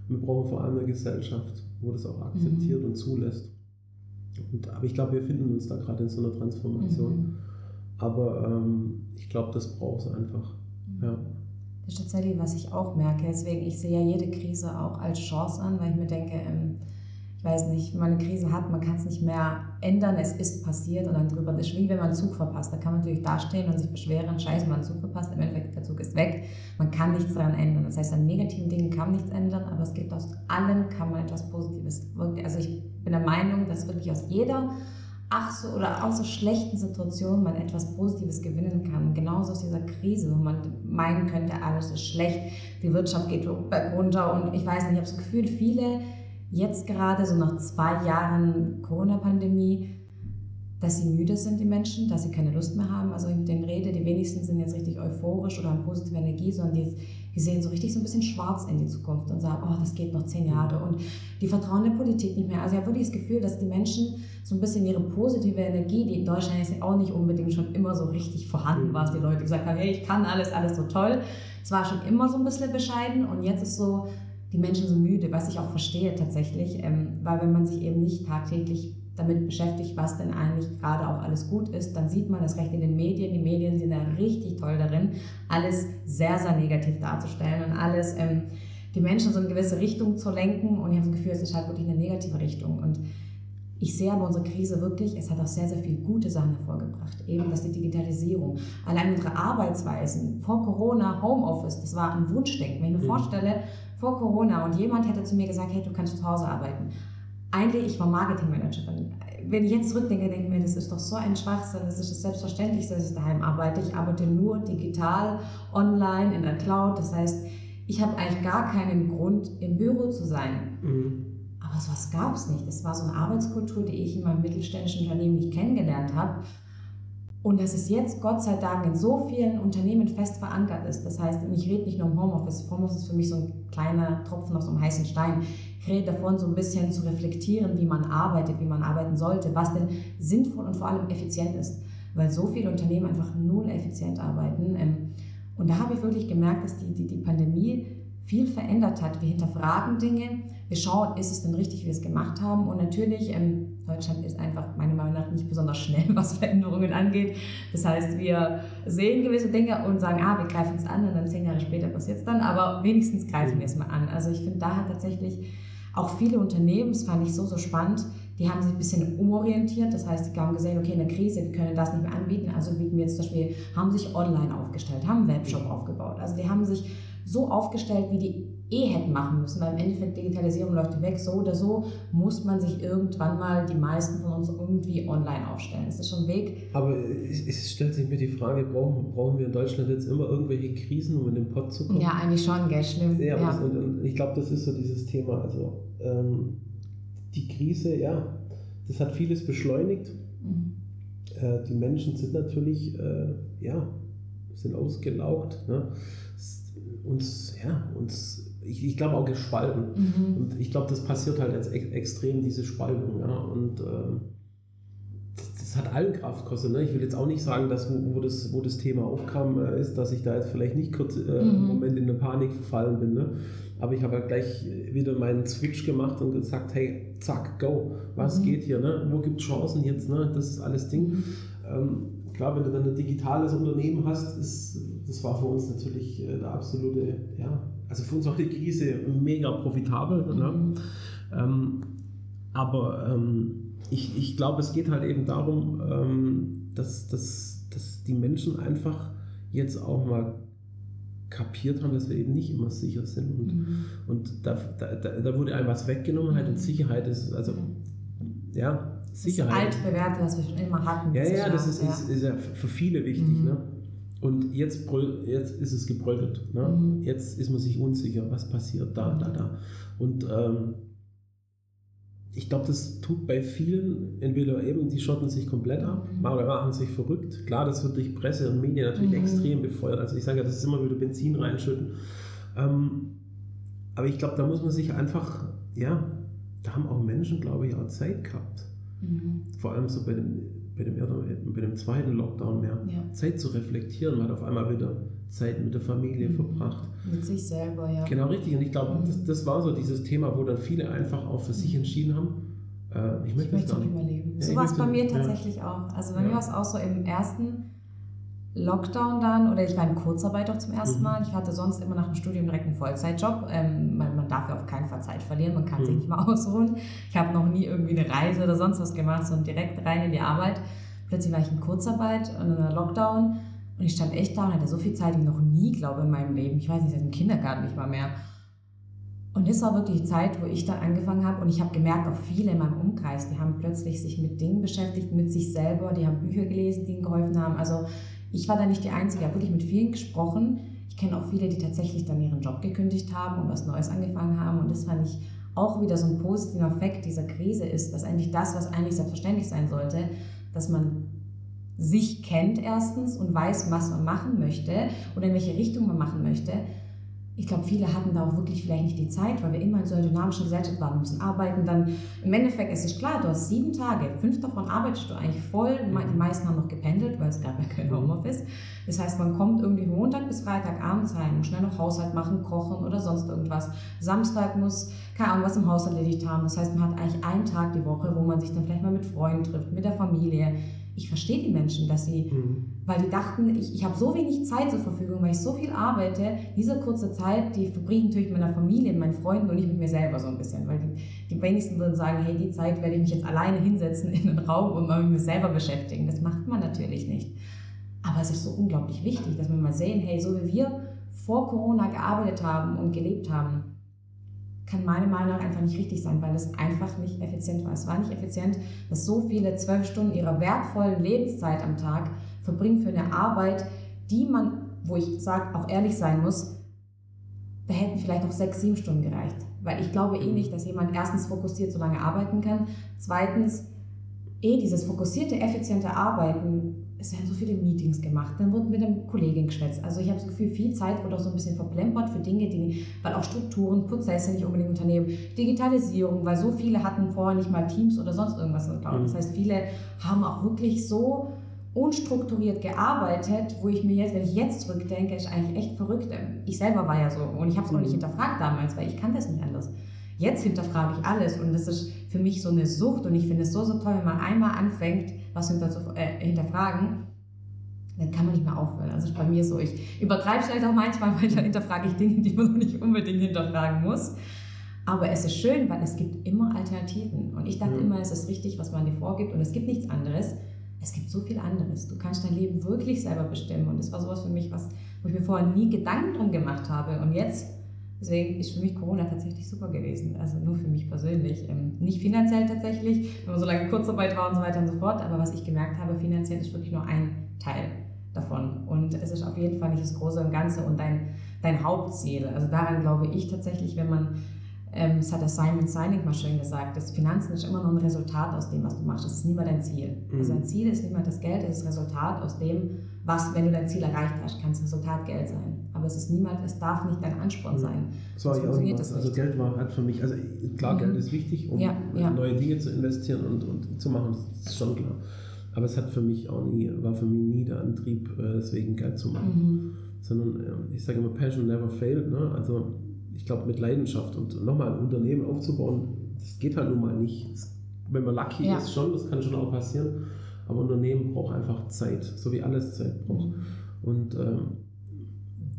A: Wir brauchen vor allem eine Gesellschaft, wo das auch akzeptiert mhm. und zulässt. Und, aber ich glaube, wir finden uns da gerade in so einer Transformation. Mhm. Aber ähm, ich glaube, das braucht es einfach.
C: Ist tatsächlich, was ich auch merke. Deswegen, ich sehe ja jede Krise auch als Chance an, weil ich mir denke, ähm, ich weiß nicht, wenn man eine Krise hat, man kann es nicht mehr ändern, es ist passiert und dann drüber, das ist wie wenn man einen Zug verpasst. Da kann man natürlich dastehen und sich beschweren, scheiße, man hat einen Zug verpasst, im Endeffekt der Zug ist weg. Man kann nichts daran ändern. Das heißt, an negativen Dingen kann man nichts ändern, aber es gibt aus allem kann man etwas Positives. Also ich bin der Meinung, dass wirklich aus jeder ach so oder auch so schlechten Situation man etwas Positives gewinnen kann. Genauso aus dieser Krise, wo man meinen könnte, alles ist schlecht, die Wirtschaft geht runter und ich weiß nicht, ich habe das Gefühl, viele jetzt gerade so nach zwei Jahren Corona-Pandemie, dass sie müde sind, die Menschen, dass sie keine Lust mehr haben. Also ich mit denen rede, die wenigsten sind jetzt richtig euphorisch oder haben positive Energie, sondern die, die sehen so richtig so ein bisschen schwarz in die Zukunft und sagen, oh, das geht noch zehn Jahre und die vertrauen der Politik nicht mehr. Also ich habe wirklich das Gefühl, dass die Menschen so ein bisschen ihre positive Energie, die in Deutschland jetzt auch nicht unbedingt schon immer so richtig vorhanden war, dass die Leute gesagt haben, hey, ich kann alles, alles so toll. Es war schon immer so ein bisschen bescheiden und jetzt ist so, die Menschen so müde, was ich auch verstehe tatsächlich, ähm, weil wenn man sich eben nicht tagtäglich damit beschäftigt, was denn eigentlich gerade auch alles gut ist, dann sieht man das recht in den Medien. Die Medien sind da richtig toll darin, alles sehr, sehr negativ darzustellen und alles ähm, die Menschen in so eine gewisse Richtung zu lenken und ich habe das Gefühl, es ist halt wirklich eine negative Richtung und ich sehe aber unsere Krise wirklich, es hat auch sehr, sehr viele gute Sachen hervorgebracht. Eben, dass die Digitalisierung, allein unsere Arbeitsweisen, vor Corona, Homeoffice, das war ein Wunschdenken. Wenn ich mir mhm. vorstelle, vor Corona und jemand hätte zu mir gesagt, hey, du kannst zu Hause arbeiten. Eigentlich, ich war Marketingmanagerin. Wenn ich jetzt zurückdenke, denke ich mir, das ist doch so ein Schwachsinn, das ist das Selbstverständlichste, dass ich daheim arbeite. Ich arbeite nur digital, online, in der Cloud. Das heißt, ich habe eigentlich gar keinen Grund, im Büro zu sein. Mhm. Aber sowas gab es nicht. Das war so eine Arbeitskultur, die ich in meinem mittelständischen Unternehmen nicht kennengelernt habe. Und dass es jetzt Gott sei Dank in so vielen Unternehmen fest verankert ist. Das heißt, ich rede nicht nur um Homeoffice. Homeoffice ist für mich so ein kleiner Tropfen auf so einem heißen Stein. Ich rede davon, so ein bisschen zu reflektieren, wie man arbeitet, wie man arbeiten sollte, was denn sinnvoll und vor allem effizient ist. Weil so viele Unternehmen einfach null effizient arbeiten. Ähm, und da habe ich wirklich gemerkt, dass die, die, die Pandemie viel verändert hat. Wir hinterfragen Dinge, wir schauen, ist es denn richtig, wie wir es gemacht haben. Und natürlich, ähm, Deutschland ist einfach meiner Meinung nach nicht besonders schnell, was Veränderungen angeht. Das heißt, wir sehen gewisse Dinge und sagen, ah, wir greifen es an und dann zehn Jahre später passiert es dann, aber wenigstens greifen wir es mal an. Also ich finde, da hat tatsächlich auch viele Unternehmen, das fand ich so, so spannend, die haben sich ein bisschen umorientiert. Das heißt, die haben gesehen, okay, in der Krise, wir können das nicht mehr anbieten, also bieten wir jetzt zum Beispiel, haben sich online aufgestellt, haben einen Webshop aufgebaut. Also die haben sich so aufgestellt, wie die eh hätten machen müssen, weil im Endeffekt Digitalisierung läuft weg. So oder so muss man sich irgendwann mal, die meisten von uns, irgendwie online aufstellen. Das ist schon ein Weg.
A: Aber es, stellt sich mir die Frage, brauchen, brauchen wir in Deutschland jetzt immer irgendwelche Krisen, um in den Pott zu kommen?
C: Ja, eigentlich schon, gell, schlimm.
A: Ja, ja. Und, und, ich glaube, das ist so dieses Thema. Also ähm, die Krise, ja, das hat vieles beschleunigt. Mhm. Äh, die Menschen sind natürlich, äh, ja, sind ausgelaugt. Ne? Uns, ja, uns, ich, ich glaube auch gespalten. Mhm. Und ich glaube, das passiert halt jetzt ex extrem, diese Spaltung. Ja? Und äh, das, das, hat allen Kraft gekostet. Ne? Ich will jetzt auch nicht sagen, dass wo, wo, das, wo das Thema aufkam, äh, ist, dass ich da jetzt vielleicht nicht kurz äh, mhm. im Moment in eine Panik verfallen bin. Ne? Aber ich habe ja gleich wieder meinen Switch gemacht und gesagt, hey, zack, go, was mhm. geht hier? Ne? Wo gibt es Chancen jetzt? Ne? Das ist alles Ding. Mhm. Ähm, klar, wenn du dann ein digitales Unternehmen hast, ist, das war für uns natürlich äh, der absolute, ja, also für uns auch die Krise mega profitabel. Ne? Mhm. Ähm, aber ähm, ich, ich glaube, es geht halt eben darum, ähm, dass, dass, dass die Menschen einfach jetzt auch mal kapiert haben, dass wir eben nicht immer sicher sind. Und, mhm. und da, da, da wurde einem was weggenommen halt und Sicherheit ist, also ja, Sicherheit.
C: Das altbewährte, was wir schon immer hatten.
A: Ja, ja, das ist, ja. Ist, ist, ja für viele wichtig. Mhm. Ne? Und jetzt, jetzt ist es gebröckelt. Ne? Mhm. Jetzt ist man sich unsicher, was passiert da, da, da. Und ähm, ich glaube, das tut bei vielen, entweder eben, die schotten sich komplett ab mhm. oder machen sich verrückt. Klar, das wird durch Presse und Medien natürlich mhm. extrem befeuert. Also ich sage ja, das ist immer wieder Benzin reinschütten. Ähm, aber ich glaube, da muss man sich einfach, ja, da haben auch Menschen, glaube ich, auch Zeit gehabt. Mhm. Vor allem so bei dem, bei dem, bei dem zweiten Lockdown mehr ja. Zeit zu reflektieren. Man hat auf einmal wieder Zeit mit der Familie mhm. verbracht.
C: Mit sich selber, ja.
A: Genau, richtig. Und ich glaube, mhm. das, das war so dieses Thema, wo dann viele einfach auch für sich mhm. entschieden haben.
C: Äh, ich möchte, ich möchte nicht mehr leben. Ja, so war es bei mir tatsächlich ja. auch. Also bei mir war es auch so im ersten Lockdown dann, oder ich war in Kurzarbeit auch zum ersten mhm. Mal. Ich hatte sonst immer nach dem Studium direkt einen Vollzeitjob. Ähm, man, man, darf ja auf keinen Fall Zeit verlieren, man kann mhm. sich nicht mal ausruhen. Ich habe noch nie irgendwie eine Reise oder sonst was gemacht, sondern direkt rein in die Arbeit. Plötzlich war ich in Kurzarbeit und in einer Lockdown und ich stand echt da und hatte so viel Zeit wie noch nie, glaube ich, in meinem Leben. Ich weiß nicht, seit dem Kindergarten nicht mal mehr. Und das war wirklich die Zeit, wo ich dann angefangen habe und ich habe gemerkt, auch viele in meinem Umkreis, die haben plötzlich sich mit Dingen beschäftigt, mit sich selber, die haben Bücher gelesen, die ihnen geholfen haben. Also ich war da nicht die Einzige, ich habe wirklich mit vielen gesprochen. Ich kenne auch viele, die tatsächlich dann ihren Job gekündigt haben und was Neues angefangen haben. Und das fand ich auch wieder so ein positiver Effekt dieser Krise ist, dass eigentlich das, was eigentlich selbstverständlich sein sollte, dass man sich kennt erstens und weiß, was man machen möchte oder in welche Richtung man machen möchte, ich glaube, viele hatten da auch wirklich vielleicht nicht die Zeit, weil wir immer in so einer dynamischen Gesellschaft waren. Wir müssen arbeiten. Dann im Endeffekt ist es klar, du hast sieben Tage, fünf davon arbeitest du eigentlich voll. Die meisten haben noch gependelt, weil es gab ja kein Homeoffice. Das heißt, man kommt irgendwie Montag bis Freitag abends heim, muss schnell noch Haushalt machen, kochen oder sonst irgendwas. Samstag muss, keine Ahnung, was im Haus erledigt haben. Das heißt, man hat eigentlich einen Tag die Woche, wo man sich dann vielleicht mal mit Freunden trifft, mit der Familie ich verstehe die Menschen, dass sie, mhm. weil die dachten, ich, ich habe so wenig Zeit zur Verfügung, weil ich so viel arbeite, diese kurze Zeit, die verbringe ich natürlich mit meiner Familie, mit meinen Freunden und nicht mit mir selber so ein bisschen, weil die, die wenigsten würden sagen, hey, die Zeit werde ich mich jetzt alleine hinsetzen in den Raum und mal mit mir selber beschäftigen. Das macht man natürlich nicht. Aber es ist so unglaublich wichtig, dass wir mal sehen, hey, so wie wir vor Corona gearbeitet haben und gelebt haben, kann meiner Meinung nach einfach nicht richtig sein, weil es einfach nicht effizient war. Es war nicht effizient, dass so viele zwölf Stunden ihrer wertvollen Lebenszeit am Tag verbringen für eine Arbeit, die man, wo ich sage, auch ehrlich sein muss, da hätten vielleicht auch sechs, sieben Stunden gereicht. Weil ich glaube eh nicht, dass jemand erstens fokussiert so lange arbeiten kann, zweitens eh dieses fokussierte, effiziente Arbeiten es werden so viele Meetings gemacht, dann wird mit einem Kollegen geschwätzt. Also ich habe das Gefühl, viel Zeit wird auch so ein bisschen verplempert für Dinge, die, weil auch Strukturen, Prozesse nicht unbedingt unternehmen, Digitalisierung, weil so viele hatten vorher nicht mal Teams oder sonst irgendwas in Cloud. Das mhm. heißt, viele haben auch wirklich so unstrukturiert gearbeitet, wo ich mir jetzt, wenn ich jetzt zurückdenke, ist eigentlich echt verrückt. Ich selber war ja so und ich habe es auch nicht mhm. hinterfragt damals, weil ich kann das nicht anders. Jetzt hinterfrage ich alles und das ist für mich so eine Sucht und ich finde es so, so toll, wenn man einmal anfängt, was äh, hinterfragen, dann kann man nicht mehr aufhören. Also bei mir so, ich übertreibe vielleicht auch manchmal, weil dann hinterfrage ich Dinge, die man nicht unbedingt hinterfragen muss. Aber es ist schön, weil es gibt immer Alternativen. Und ich dachte ja. immer, es ist richtig, was man dir vorgibt und es gibt nichts anderes. Es gibt so viel anderes. Du kannst dein Leben wirklich selber bestimmen. Und das war sowas für mich, was, wo ich mir vorher nie Gedanken drum gemacht habe. Und jetzt Deswegen ist für mich Corona tatsächlich super gewesen. Also nur für mich persönlich. Ähm, nicht finanziell tatsächlich, wenn man so lange Kurzarbeit war und so weiter und so fort. Aber was ich gemerkt habe, finanziell ist wirklich nur ein Teil davon. Und es ist auf jeden Fall nicht das Große und Ganze und dein, dein Hauptziel. Also daran glaube ich tatsächlich, wenn man, ähm, das hat der Simon Sinek mal schön gesagt, das Finanzen ist immer nur ein Resultat aus dem, was du machst. Das ist niemals dein Ziel. Mhm. Also dein Ziel ist nicht mal das Geld, es ist das Resultat aus dem, was, wenn du dein Ziel erreicht hast, kann es Resultat Geld sein. Aber es ist niemand, es darf nicht dein Ansporn sein.
A: So funktioniert das also nicht. Also Geld war halt für mich, also klar, mhm. Geld ist wichtig, um ja, ja. neue Dinge zu investieren und, und zu machen, das ist schon klar. Aber es hat für mich auch nie, war für mich nie der Antrieb, äh, deswegen Geld zu machen. Mhm. Sondern ich sage immer, Passion never failed. Ne? Also ich glaube mit Leidenschaft und nochmal ein Unternehmen aufzubauen, das geht halt nun mal nicht. Wenn man lucky ja. ist schon, das kann schon auch passieren. Aber Unternehmen braucht einfach Zeit, so wie alles Zeit braucht. Mhm. Und ähm,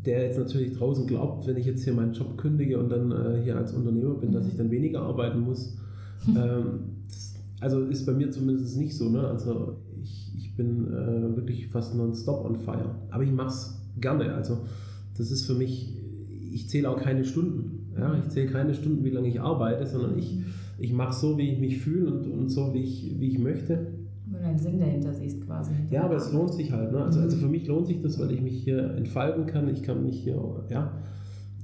A: der jetzt natürlich draußen glaubt, wenn ich jetzt hier meinen Job kündige und dann äh, hier als Unternehmer bin, dass ich dann weniger arbeiten muss. ähm, also ist bei mir zumindest nicht so. Ne? Also ich, ich bin äh, wirklich fast nonstop on fire. Aber ich mache es gerne. Also das ist für mich, ich zähle auch keine Stunden. Ja? Ich zähle keine Stunden, wie lange ich arbeite, sondern ich, ich mache so, wie ich mich fühle und, und so, wie ich, wie ich möchte.
C: Weil du einen Sinn dahinter siehst quasi.
A: Ja, aber es lohnt sich halt. Ne? Also, also für mich lohnt sich das, weil ich mich hier entfalten kann. Ich kann mich hier, ja,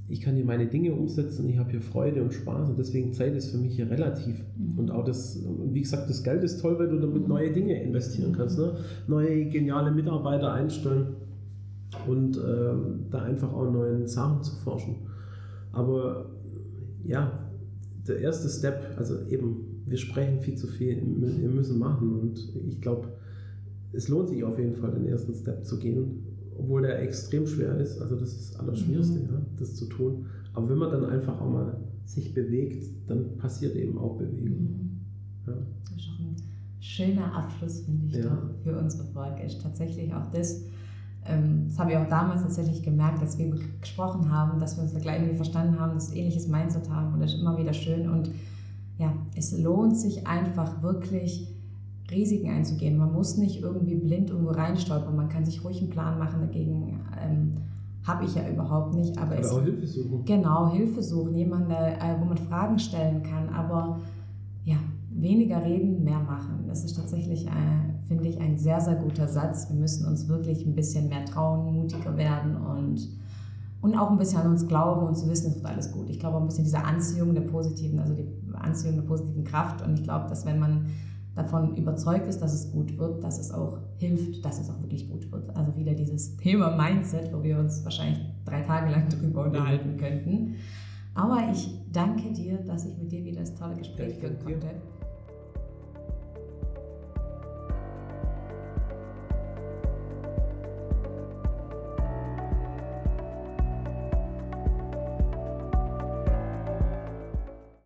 A: ich kann hier meine Dinge umsetzen. Ich habe hier Freude und Spaß und deswegen Zeit ist für mich hier relativ. Mhm. Und auch das, wie gesagt, das Geld ist toll, weil du damit mhm. neue Dinge investieren kannst. Ne? Neue geniale Mitarbeiter einstellen und äh, da einfach auch neuen Sachen zu forschen. Aber ja, der erste Step, also eben wir sprechen viel zu viel, wir müssen machen. Und ich glaube, es lohnt sich auf jeden Fall, den ersten Step zu gehen, obwohl der extrem schwer ist. Also das ist das Allerschwierigste, mhm. ja, das zu tun. Aber wenn man dann einfach auch mal sich bewegt, dann passiert eben auch Bewegung. Mhm.
C: Ja. Das ist auch ein schöner Abschluss, finde ich, ja. für unsere Folge. Ist tatsächlich auch das, ähm, das habe ich auch damals tatsächlich gemerkt, als wir gesprochen haben, dass wir uns da gleich irgendwie verstanden haben, dass wir ähnliches Mindset haben und das ist immer wieder schön und ja, es lohnt sich einfach wirklich Risiken einzugehen. Man muss nicht irgendwie blind irgendwo reinstolpern. Man kann sich ruhig einen Plan machen. Dagegen ähm, habe ich ja überhaupt nicht. Aber
A: Oder es, auch Hilfe suchen.
C: Genau, Hilfe suchen. Jemanden, äh, wo man Fragen stellen kann. Aber ja, weniger reden, mehr machen. Das ist tatsächlich, äh, finde ich, ein sehr, sehr guter Satz. Wir müssen uns wirklich ein bisschen mehr trauen, mutiger werden und und auch ein bisschen an uns glauben und zu wissen, es wird alles gut. Ich glaube auch ein bisschen diese Anziehung der positiven, also die Anziehung der positiven Kraft. Und ich glaube, dass wenn man davon überzeugt ist, dass es gut wird, dass es auch hilft, dass es auch wirklich gut wird. Also wieder dieses Thema Mindset, wo wir uns wahrscheinlich drei Tage lang drüber unterhalten könnten. Aber ich danke dir, dass ich mit dir wieder das tolle Gespräch führen konnte.